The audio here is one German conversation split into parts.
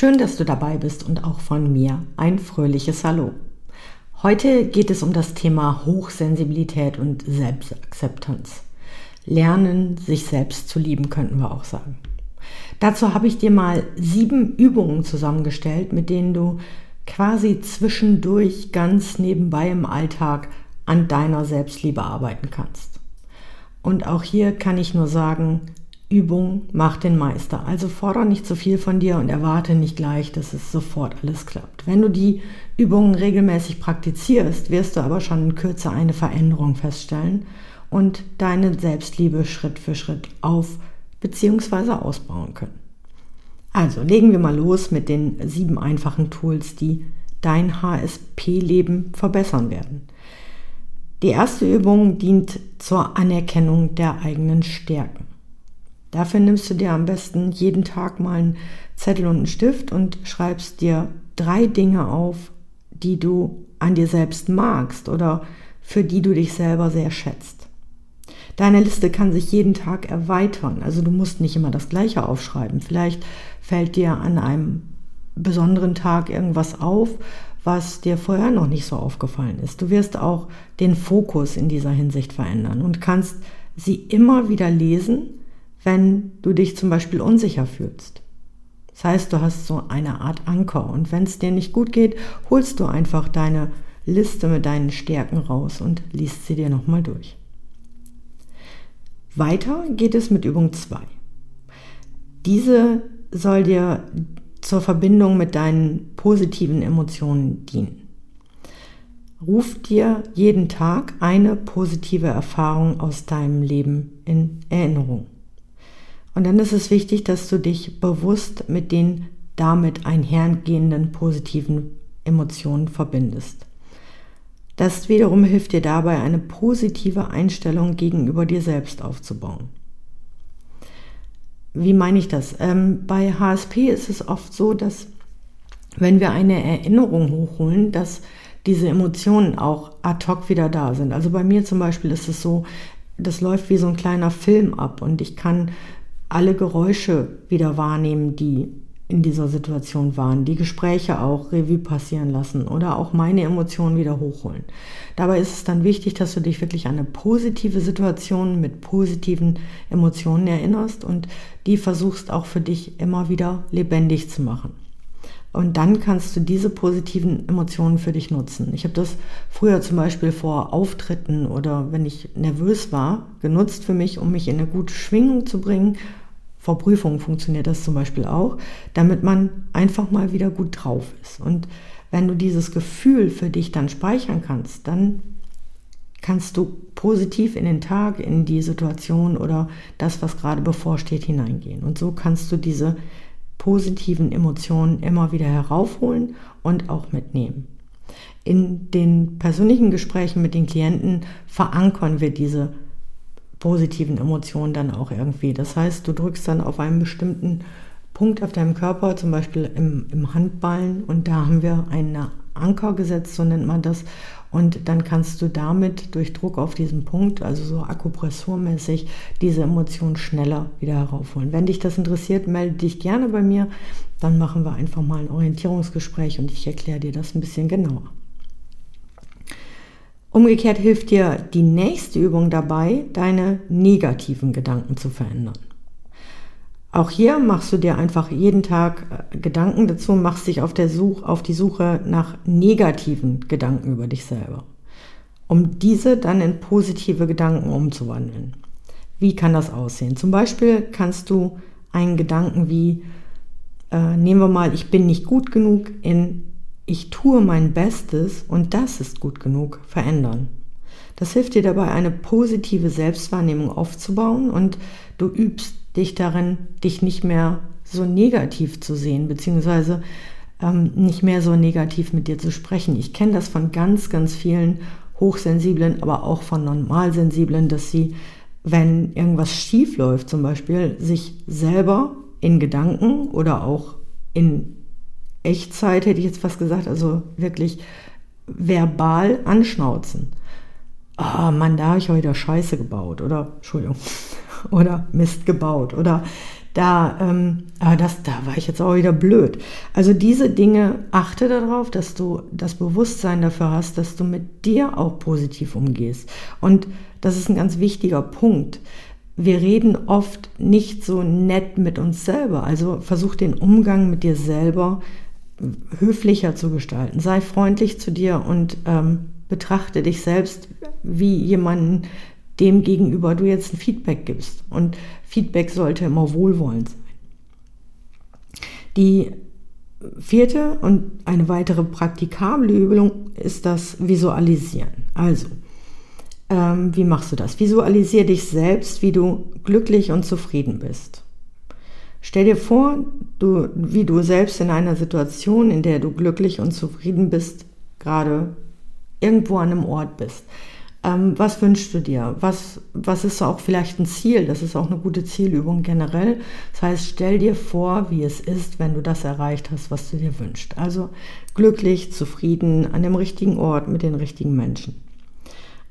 Schön, dass du dabei bist und auch von mir ein fröhliches Hallo. Heute geht es um das Thema Hochsensibilität und Selbstakzeptanz. Lernen, sich selbst zu lieben, könnten wir auch sagen. Dazu habe ich dir mal sieben Übungen zusammengestellt, mit denen du quasi zwischendurch ganz nebenbei im Alltag an deiner Selbstliebe arbeiten kannst. Und auch hier kann ich nur sagen, Übung macht den Meister. Also fordere nicht zu viel von dir und erwarte nicht gleich, dass es sofort alles klappt. Wenn du die Übungen regelmäßig praktizierst, wirst du aber schon in Kürze eine Veränderung feststellen und deine Selbstliebe Schritt für Schritt auf bzw. ausbauen können. Also legen wir mal los mit den sieben einfachen Tools, die dein HSP-Leben verbessern werden. Die erste Übung dient zur Anerkennung der eigenen Stärken. Dafür nimmst du dir am besten jeden Tag mal einen Zettel und einen Stift und schreibst dir drei Dinge auf, die du an dir selbst magst oder für die du dich selber sehr schätzt. Deine Liste kann sich jeden Tag erweitern, also du musst nicht immer das gleiche aufschreiben. Vielleicht fällt dir an einem besonderen Tag irgendwas auf, was dir vorher noch nicht so aufgefallen ist. Du wirst auch den Fokus in dieser Hinsicht verändern und kannst sie immer wieder lesen wenn du dich zum Beispiel unsicher fühlst. Das heißt, du hast so eine Art Anker und wenn es dir nicht gut geht, holst du einfach deine Liste mit deinen Stärken raus und liest sie dir nochmal durch. Weiter geht es mit Übung 2. Diese soll dir zur Verbindung mit deinen positiven Emotionen dienen. Ruf dir jeden Tag eine positive Erfahrung aus deinem Leben in Erinnerung. Und dann ist es wichtig, dass du dich bewusst mit den damit einhergehenden positiven Emotionen verbindest. Das wiederum hilft dir dabei, eine positive Einstellung gegenüber dir selbst aufzubauen. Wie meine ich das? Ähm, bei HSP ist es oft so, dass wenn wir eine Erinnerung hochholen, dass diese Emotionen auch ad hoc wieder da sind. Also bei mir zum Beispiel ist es so, das läuft wie so ein kleiner Film ab und ich kann alle Geräusche wieder wahrnehmen, die in dieser Situation waren, die Gespräche auch Revue passieren lassen oder auch meine Emotionen wieder hochholen. Dabei ist es dann wichtig, dass du dich wirklich an eine positive Situation mit positiven Emotionen erinnerst und die versuchst auch für dich immer wieder lebendig zu machen. Und dann kannst du diese positiven Emotionen für dich nutzen. Ich habe das früher zum Beispiel vor Auftritten oder wenn ich nervös war, genutzt für mich, um mich in eine gute Schwingung zu bringen. Vor Prüfungen funktioniert das zum Beispiel auch, damit man einfach mal wieder gut drauf ist. Und wenn du dieses Gefühl für dich dann speichern kannst, dann kannst du positiv in den Tag, in die Situation oder das, was gerade bevorsteht, hineingehen. Und so kannst du diese positiven Emotionen immer wieder heraufholen und auch mitnehmen. In den persönlichen Gesprächen mit den Klienten verankern wir diese positiven Emotionen dann auch irgendwie. Das heißt, du drückst dann auf einen bestimmten Punkt auf deinem Körper, zum Beispiel im, im Handballen, und da haben wir einen Anker gesetzt, so nennt man das. Und dann kannst du damit durch Druck auf diesen Punkt, also so akupressurmäßig, diese Emotion schneller wieder heraufholen. Wenn dich das interessiert, melde dich gerne bei mir. Dann machen wir einfach mal ein Orientierungsgespräch und ich erkläre dir das ein bisschen genauer. Umgekehrt hilft dir die nächste Übung dabei, deine negativen Gedanken zu verändern. Auch hier machst du dir einfach jeden Tag äh, Gedanken dazu, machst dich auf, der Such, auf die Suche nach negativen Gedanken über dich selber, um diese dann in positive Gedanken umzuwandeln. Wie kann das aussehen? Zum Beispiel kannst du einen Gedanken wie, äh, nehmen wir mal, ich bin nicht gut genug, in ich tue mein Bestes und das ist gut genug verändern. Das hilft dir dabei, eine positive Selbstwahrnehmung aufzubauen und du übst dich darin, dich nicht mehr so negativ zu sehen, beziehungsweise ähm, nicht mehr so negativ mit dir zu sprechen. Ich kenne das von ganz, ganz vielen Hochsensiblen, aber auch von Normalsensiblen, dass sie, wenn irgendwas schief läuft zum Beispiel, sich selber in Gedanken oder auch in Echtzeit, hätte ich jetzt fast gesagt, also wirklich verbal anschnauzen. Ah, oh Mann, da habe ich heute Scheiße gebaut oder, Entschuldigung, oder Mist gebaut oder da, ähm, aber das, da war ich jetzt auch wieder blöd. Also diese Dinge, achte darauf, dass du das Bewusstsein dafür hast, dass du mit dir auch positiv umgehst. Und das ist ein ganz wichtiger Punkt. Wir reden oft nicht so nett mit uns selber. Also versuch den Umgang mit dir selber höflicher zu gestalten. Sei freundlich zu dir und ähm, betrachte dich selbst wie jemanden, dem gegenüber du jetzt ein Feedback gibst. Und Feedback sollte immer wohlwollend sein. Die vierte und eine weitere praktikable Übung ist das Visualisieren. Also, ähm, wie machst du das? Visualisiere dich selbst, wie du glücklich und zufrieden bist. Stell dir vor, du, wie du selbst in einer Situation, in der du glücklich und zufrieden bist, gerade irgendwo an einem Ort bist. Ähm, was wünschst du dir? Was, was ist auch vielleicht ein Ziel? Das ist auch eine gute Zielübung generell. Das heißt, stell dir vor, wie es ist, wenn du das erreicht hast, was du dir wünschst. Also glücklich, zufrieden, an dem richtigen Ort, mit den richtigen Menschen.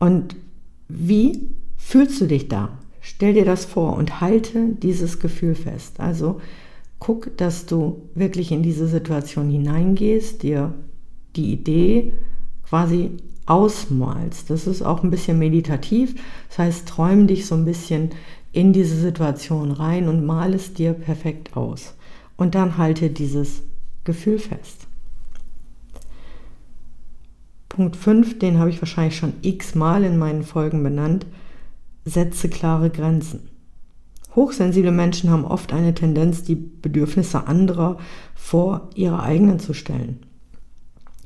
Und wie fühlst du dich da? Stell dir das vor und halte dieses Gefühl fest. Also guck, dass du wirklich in diese Situation hineingehst, dir die Idee quasi ausmalst. Das ist auch ein bisschen meditativ. Das heißt, träum dich so ein bisschen in diese Situation rein und mal es dir perfekt aus. Und dann halte dieses Gefühl fest. Punkt 5, den habe ich wahrscheinlich schon x-mal in meinen Folgen benannt. Setze klare Grenzen. Hochsensible Menschen haben oft eine Tendenz, die Bedürfnisse anderer vor ihre eigenen zu stellen.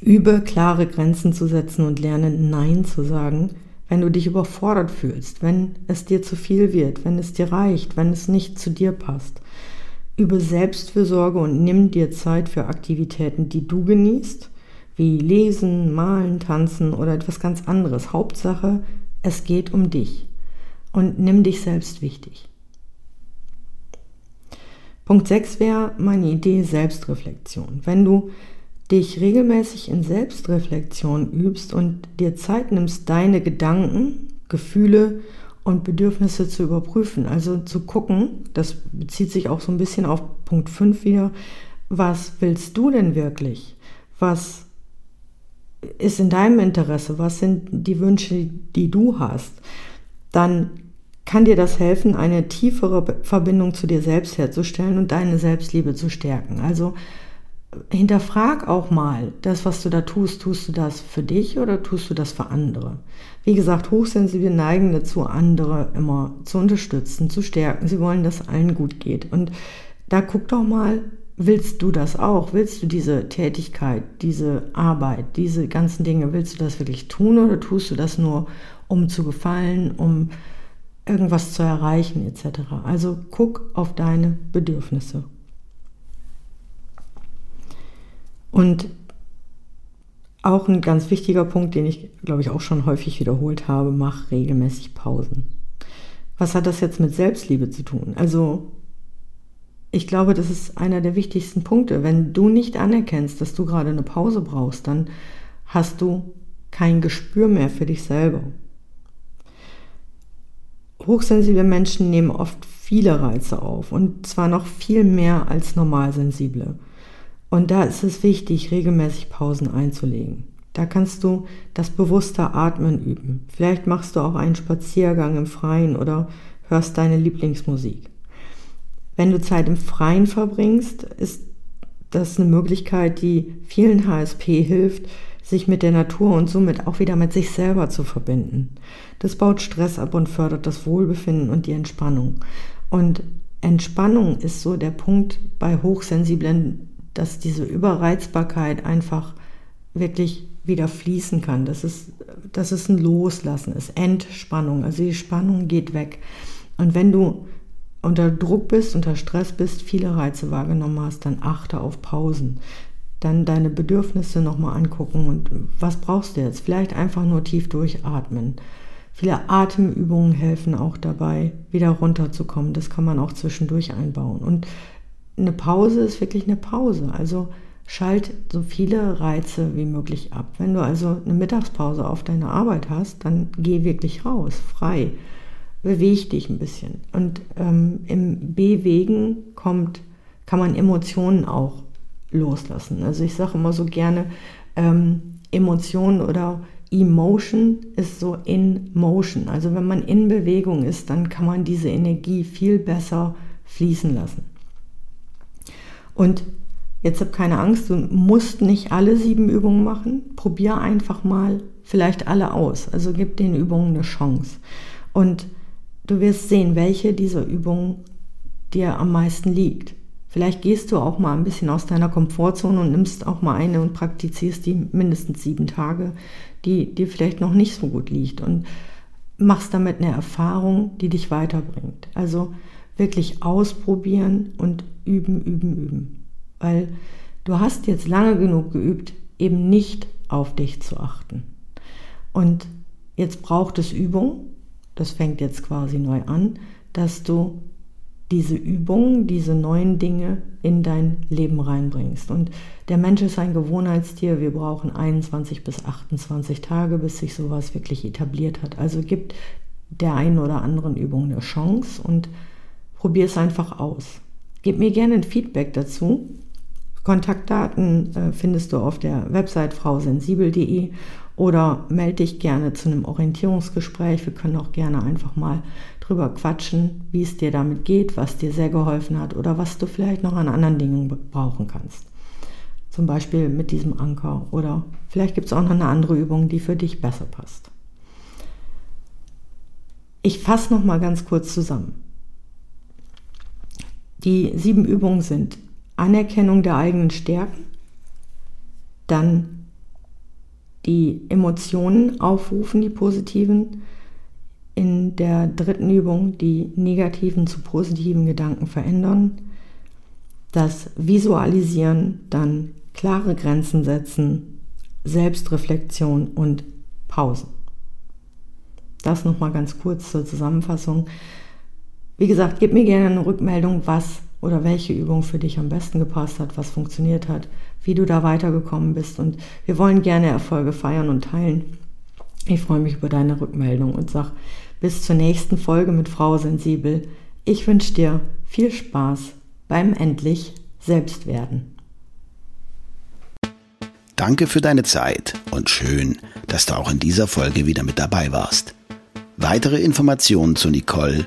Übe klare Grenzen zu setzen und lerne Nein zu sagen, wenn du dich überfordert fühlst, wenn es dir zu viel wird, wenn es dir reicht, wenn es nicht zu dir passt. Übe Selbstfürsorge und nimm dir Zeit für Aktivitäten, die du genießt, wie Lesen, Malen, Tanzen oder etwas ganz anderes. Hauptsache, es geht um dich und nimm dich selbst wichtig. Punkt 6 wäre meine Idee Selbstreflexion. Wenn du dich regelmäßig in Selbstreflexion übst und dir Zeit nimmst, deine Gedanken, Gefühle und Bedürfnisse zu überprüfen. Also zu gucken, das bezieht sich auch so ein bisschen auf Punkt 5 wieder, was willst du denn wirklich? Was ist in deinem Interesse? Was sind die Wünsche, die du hast? Dann kann dir das helfen, eine tiefere Verbindung zu dir selbst herzustellen und deine Selbstliebe zu stärken. Also hinterfrag auch mal, das, was du da tust, tust du das für dich oder tust du das für andere? Wie gesagt, Hochsensible neigen dazu, andere immer zu unterstützen, zu stärken. Sie wollen, dass allen gut geht. Und da guck doch mal, willst du das auch? Willst du diese Tätigkeit, diese Arbeit, diese ganzen Dinge, willst du das wirklich tun oder tust du das nur, um zu gefallen, um irgendwas zu erreichen etc.? Also guck auf deine Bedürfnisse Und auch ein ganz wichtiger Punkt, den ich, glaube ich, auch schon häufig wiederholt habe, mach regelmäßig Pausen. Was hat das jetzt mit Selbstliebe zu tun? Also, ich glaube, das ist einer der wichtigsten Punkte. Wenn du nicht anerkennst, dass du gerade eine Pause brauchst, dann hast du kein Gespür mehr für dich selber. Hochsensible Menschen nehmen oft viele Reize auf und zwar noch viel mehr als normalsensible. Und da ist es wichtig, regelmäßig Pausen einzulegen. Da kannst du das bewusste Atmen üben. Vielleicht machst du auch einen Spaziergang im Freien oder hörst deine Lieblingsmusik. Wenn du Zeit im Freien verbringst, ist das eine Möglichkeit, die vielen HSP hilft, sich mit der Natur und somit auch wieder mit sich selber zu verbinden. Das baut Stress ab und fördert das Wohlbefinden und die Entspannung. Und Entspannung ist so der Punkt bei hochsensiblen dass diese Überreizbarkeit einfach wirklich wieder fließen kann. Das ist, das ist ein Loslassen, ist Entspannung. Also die Spannung geht weg. Und wenn du unter Druck bist, unter Stress bist, viele Reize wahrgenommen hast, dann achte auf Pausen. Dann deine Bedürfnisse nochmal angucken und was brauchst du jetzt? Vielleicht einfach nur tief durchatmen. Viele Atemübungen helfen auch dabei, wieder runterzukommen. Das kann man auch zwischendurch einbauen. Und eine Pause ist wirklich eine Pause. Also schalt so viele Reize wie möglich ab. Wenn du also eine Mittagspause auf deiner Arbeit hast, dann geh wirklich raus, frei beweg dich ein bisschen. Und ähm, im Bewegen kommt, kann man Emotionen auch loslassen. Also ich sage immer so gerne, ähm, Emotionen oder Emotion ist so in Motion. Also wenn man in Bewegung ist, dann kann man diese Energie viel besser fließen lassen. Und jetzt hab keine Angst, du musst nicht alle sieben Übungen machen. Probier einfach mal vielleicht alle aus. Also gib den Übungen eine Chance. Und Du wirst sehen, welche dieser Übungen dir am meisten liegt. Vielleicht gehst du auch mal ein bisschen aus deiner Komfortzone und nimmst auch mal eine und praktizierst die mindestens sieben Tage, die dir vielleicht noch nicht so gut liegt und machst damit eine Erfahrung, die dich weiterbringt. Also wirklich ausprobieren und üben, üben, üben. Weil du hast jetzt lange genug geübt, eben nicht auf dich zu achten. Und jetzt braucht es Übung das fängt jetzt quasi neu an, dass du diese Übungen, diese neuen Dinge in dein Leben reinbringst. Und der Mensch ist ein Gewohnheitstier. Wir brauchen 21 bis 28 Tage, bis sich sowas wirklich etabliert hat. Also gibt der einen oder anderen Übung eine Chance und probier es einfach aus. Gib mir gerne ein Feedback dazu. Kontaktdaten äh, findest du auf der Website frausensibel.de oder melde dich gerne zu einem Orientierungsgespräch. Wir können auch gerne einfach mal drüber quatschen, wie es dir damit geht, was dir sehr geholfen hat oder was du vielleicht noch an anderen Dingen brauchen kannst. Zum Beispiel mit diesem Anker oder vielleicht gibt es auch noch eine andere Übung, die für dich besser passt. Ich fasse noch mal ganz kurz zusammen. Die sieben Übungen sind Anerkennung der eigenen Stärken, dann die Emotionen aufrufen, die positiven. In der dritten Übung die negativen zu positiven Gedanken verändern. Das Visualisieren, dann klare Grenzen setzen, Selbstreflexion und Pausen. Das nochmal ganz kurz zur Zusammenfassung. Wie gesagt, gib mir gerne eine Rückmeldung, was oder welche Übung für dich am besten gepasst hat, was funktioniert hat, wie du da weitergekommen bist. Und wir wollen gerne Erfolge feiern und teilen. Ich freue mich über deine Rückmeldung und sag bis zur nächsten Folge mit Frau Sensibel. Ich wünsche dir viel Spaß beim endlich Selbstwerden. Danke für deine Zeit und schön, dass du auch in dieser Folge wieder mit dabei warst. Weitere Informationen zu Nicole